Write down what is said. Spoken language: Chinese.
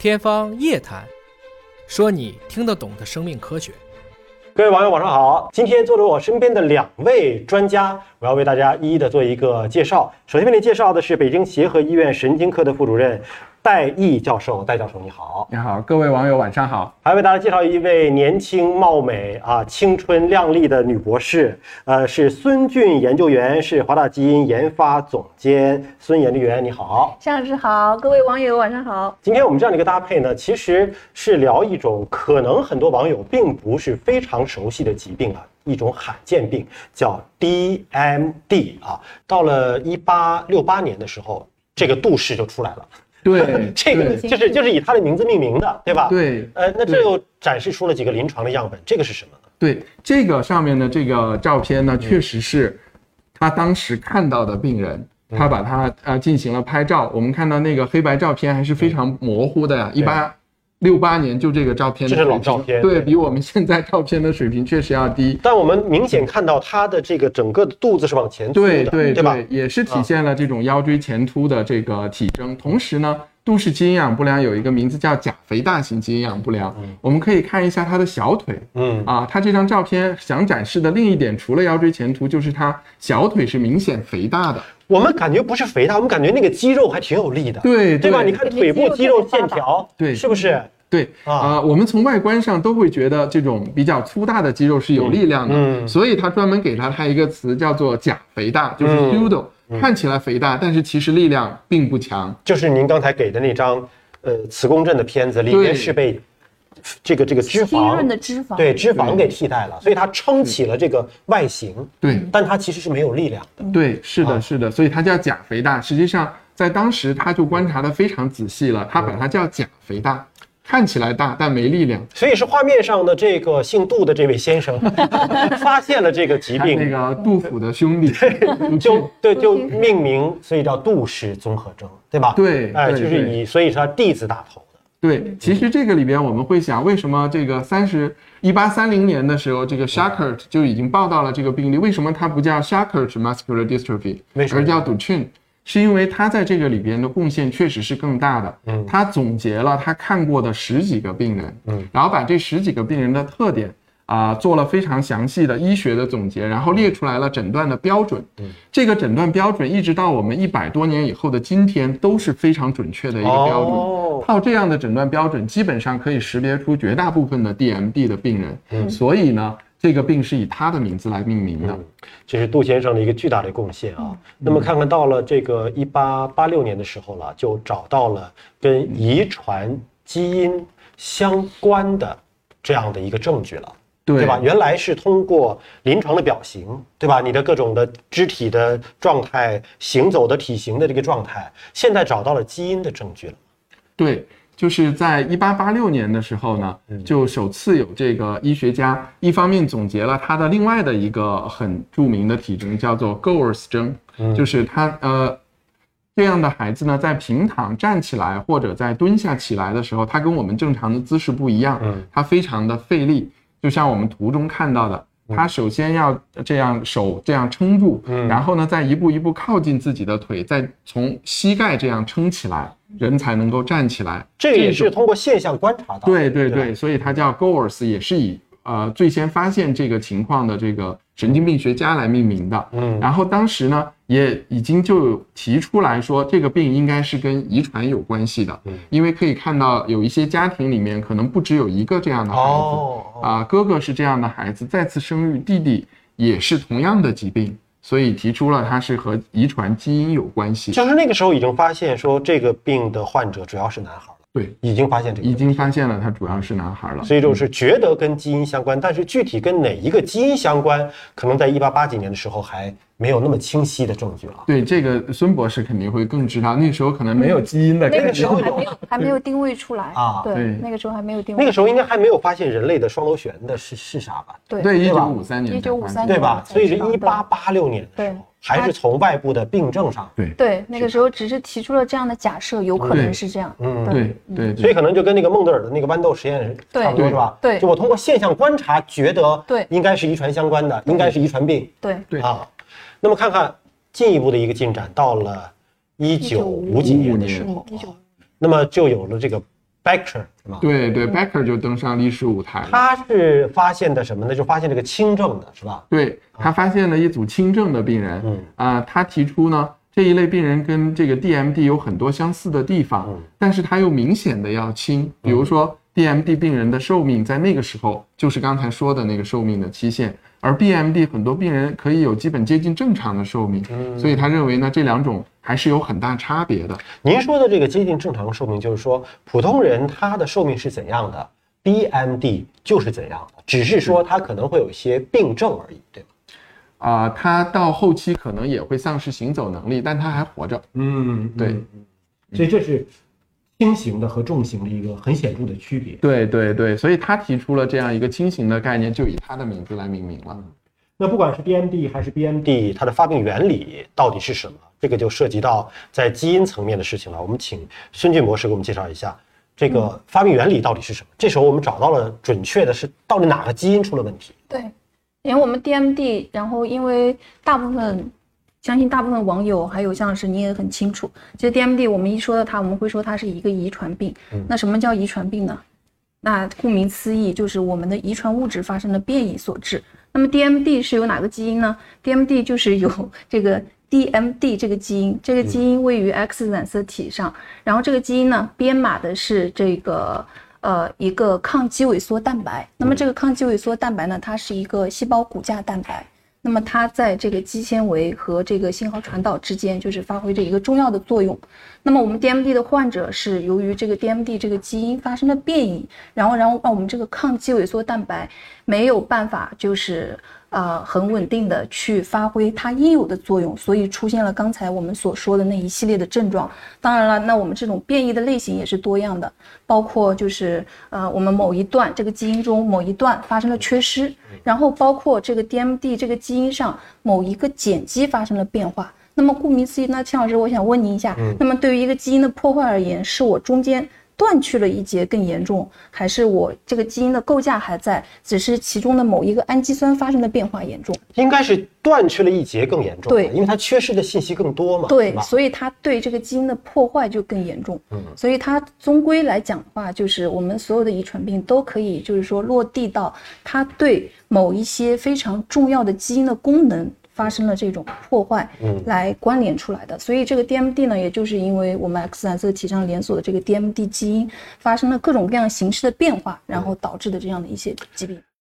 天方夜谭，说你听得懂的生命科学。各位网友，晚上好！今天坐着我身边的两位专家，我要为大家一一的做一个介绍。首先为您介绍的是北京协和医院神经科的副主任。戴毅教授，戴教授你好，你好，各位网友晚上好。还为大家介绍一位年轻貌美啊、青春靓丽的女博士，呃，是孙俊研究员，是华大基因研发总监。孙研究员你好，向老师好，各位网友晚上好。今天我们这样的一个搭配呢，其实是聊一种可能很多网友并不是非常熟悉的疾病啊，一种罕见病叫 DMD 啊。到了一八六八年的时候，这个杜氏就出来了。对，这个就是就是以他的名字命名的，对吧？对，呃，那这又展示出了几个临床的样本，这个是什么呢？对，这个上面的这个照片呢，确实是他当时看到的病人，他把他呃进行了拍照。我们看到那个黑白照片还是非常模糊的呀，一八六八年就这个照片，这是老照片，对比我们现在照片的水平确实要低。但我们明显看到他的这个整个的肚子是往前凸的，对对对吧？也是体现了这种腰椎前凸的这个体征。同时呢，杜氏基因营养不良有一个名字叫钾肥大型基因营养不良。我们可以看一下他的小腿，嗯啊，他这张照片想展示的另一点，除了腰椎前凸，就是他小腿是明显肥大的。我们感觉不是肥大，我们感觉那个肌肉还挺有力的，对对吧？你看腿部肌肉线条，对，是不是？对啊，我们从外观上都会觉得这种比较粗大的肌肉是有力量的，嗯，所以他专门给了他一个词叫做假肥大，就是 pseudo，看起来肥大，但是其实力量并不强。就是您刚才给的那张，呃，磁共振的片子里面是被这个这个脂肪的脂肪。对脂肪给替代了，所以它撑起了这个外形，对，但它其实是没有力量的。对，是的，是的，所以它叫假肥大。实际上在当时他就观察的非常仔细了，他把它叫假肥大。看起来大，但没力量，所以是画面上的这个姓杜的这位先生 发现了这个疾病，那个杜甫的兄弟，就 对就命名，所以叫杜氏综合征，对吧？对，哎，就是以，所以是他弟子打头的。对，其实这个里边我们会想，为什么这个三十一八三零年的时候，这个 Shackert 就已经报道了这个病例，为什么它不叫 Shackert muscular dystrophy，而叫 Duchenne？是因为他在这个里边的贡献确实是更大的。嗯，他总结了他看过的十几个病人，嗯，然后把这十几个病人的特点啊做了非常详细的医学的总结，然后列出来了诊断的标准。嗯，这个诊断标准一直到我们一百多年以后的今天都是非常准确的一个标准。哦，靠这样的诊断标准，基本上可以识别出绝大部分的 DMD 的病人。嗯，所以呢。这个病是以他的名字来命名的，这是杜先生的一个巨大的贡献啊。那么看看到了这个一八八六年的时候了，就找到了跟遗传基因相关的这样的一个证据了，对吧？原来是通过临床的表型，对吧？你的各种的肢体的状态、行走的体型的这个状态，现在找到了基因的证据了，对。就是在一八八六年的时候呢，就首次有这个医学家一方面总结了他的另外的一个很著名的体征，叫做 g o e r s 征，就是他呃这样的孩子呢，在平躺站起来或者在蹲下起来的时候，他跟我们正常的姿势不一样，他非常的费力，就像我们图中看到的。他首先要这样手这样撑住，然后呢，再一步一步靠近自己的腿，再从膝盖这样撑起来，人才能够站起来。这个也是通过现象观察到。对对对，所以它叫 Goers，也是以呃最先发现这个情况的这个。神经病学家来命名的，嗯，然后当时呢也已经就提出来说，这个病应该是跟遗传有关系的，嗯，因为可以看到有一些家庭里面可能不只有一个这样的孩子，啊，哥哥是这样的孩子，再次生育，弟弟也是同样的疾病，所以提出了它是和遗传基因有关系。就是那个时候已经发现说这个病的患者主要是男孩了。对，已经发现这个，已经发现了，他主要是男孩了，所以就是觉得跟基因相关，但是具体跟哪一个基因相关，可能在一八八几年的时候还没有那么清晰的证据了。对，这个孙博士肯定会更知道，那时候可能没有基因的，那个时候还没有还没有定位出来。啊。对，那个时候还没有定位，那个时候应该还没有发现人类的双螺旋的是是啥吧？对，对，一九五三年，一九五三年，对吧？所以是一八八六年的时候。还是从外部的病症上，对。对，那个时候只是提出了这样的假设，有可能是这样，嗯，对。对，所以可能就跟那个孟德尔的那个豌豆实验差不多，是吧？对，就我通过现象观察，觉得对，应该是遗传相关的，应该是遗传病，对。对。啊。那么看看进一步的一个进展，到了一九五几年的时候，那么就有了这个 Becker 对吗？对对，Becker 就登上历史舞台了。他是发现的什么呢？就发现这个轻症的是吧？对他发现了一组轻症的病人。嗯啊，他提出呢，这一类病人跟这个 DMD 有很多相似的地方，但是他又明显的要轻，比如说。DMD 病人的寿命在那个时候就是刚才说的那个寿命的期限，而 BMD 很多病人可以有基本接近正常的寿命，所以他认为呢这两种还是有很大差别的。您说的这个接近正常寿命，就是说普通人他的寿命是怎样的，BMD 就是怎样的，只是说他可能会有一些病症而已，对吗？啊，他到后期可能也会丧失行走能力，但他还活着。嗯，对，所以这是。轻型的和重型的一个很显著的区别。对对对，所以他提出了这样一个轻型的概念，就以他的名字来命名了。那不管是 BMD 还是 BMD，它的发病原理到底是什么？这个就涉及到在基因层面的事情了。我们请孙俊博士给我们介绍一下这个发病原理到底是什么。这时候我们找到了准确的是到底哪个基因出了问题？对，因为我们 DMD，然后因为大部分。相信大部分网友还有像是你也很清楚，其实 DMD 我们一说到它，我们会说它是一个遗传病。那什么叫遗传病呢？那顾名思义就是我们的遗传物质发生了变异所致。那么 DMD 是由哪个基因呢？DMD 就是由 这个 DMD 这个基因，这个基因位于 X 染色体上，然后这个基因呢编码的是这个呃一个抗肌萎缩蛋白。那么这个抗肌萎缩蛋白呢，它是一个细胞骨架蛋白。那么它在这个肌纤维和这个信号传导之间，就是发挥着一个重要的作用。那么我们 DMD 的患者是由于这个 DMD 这个基因发生了变异，然后然后让我们这个抗肌萎缩蛋白没有办法就是。呃，很稳定的去发挥它应有的作用，所以出现了刚才我们所说的那一系列的症状。当然了，那我们这种变异的类型也是多样的，包括就是呃，我们某一段这个基因中某一段发生了缺失，然后包括这个 DMD 这个基因上某一个碱基发生了变化。那么顾名思义，那钱老师，我想问您一下，那么对于一个基因的破坏而言，是我中间。断去了一节更严重，还是我这个基因的构架还在，只是其中的某一个氨基酸发生的变化严重？应该是断去了一节更严重，对，因为它缺失的信息更多嘛，对，所以它对这个基因的破坏就更严重。嗯，所以它终归来讲的话，就是我们所有的遗传病都可以，就是说落地到它对某一些非常重要的基因的功能。发生了这种破坏，嗯，来关联出来的，所以这个 DMD 呢，也就是因为我们 X 染色体上连锁的这个 DMD 基因发生了各种各样形式的变化，然后导致的这样的一些疾病。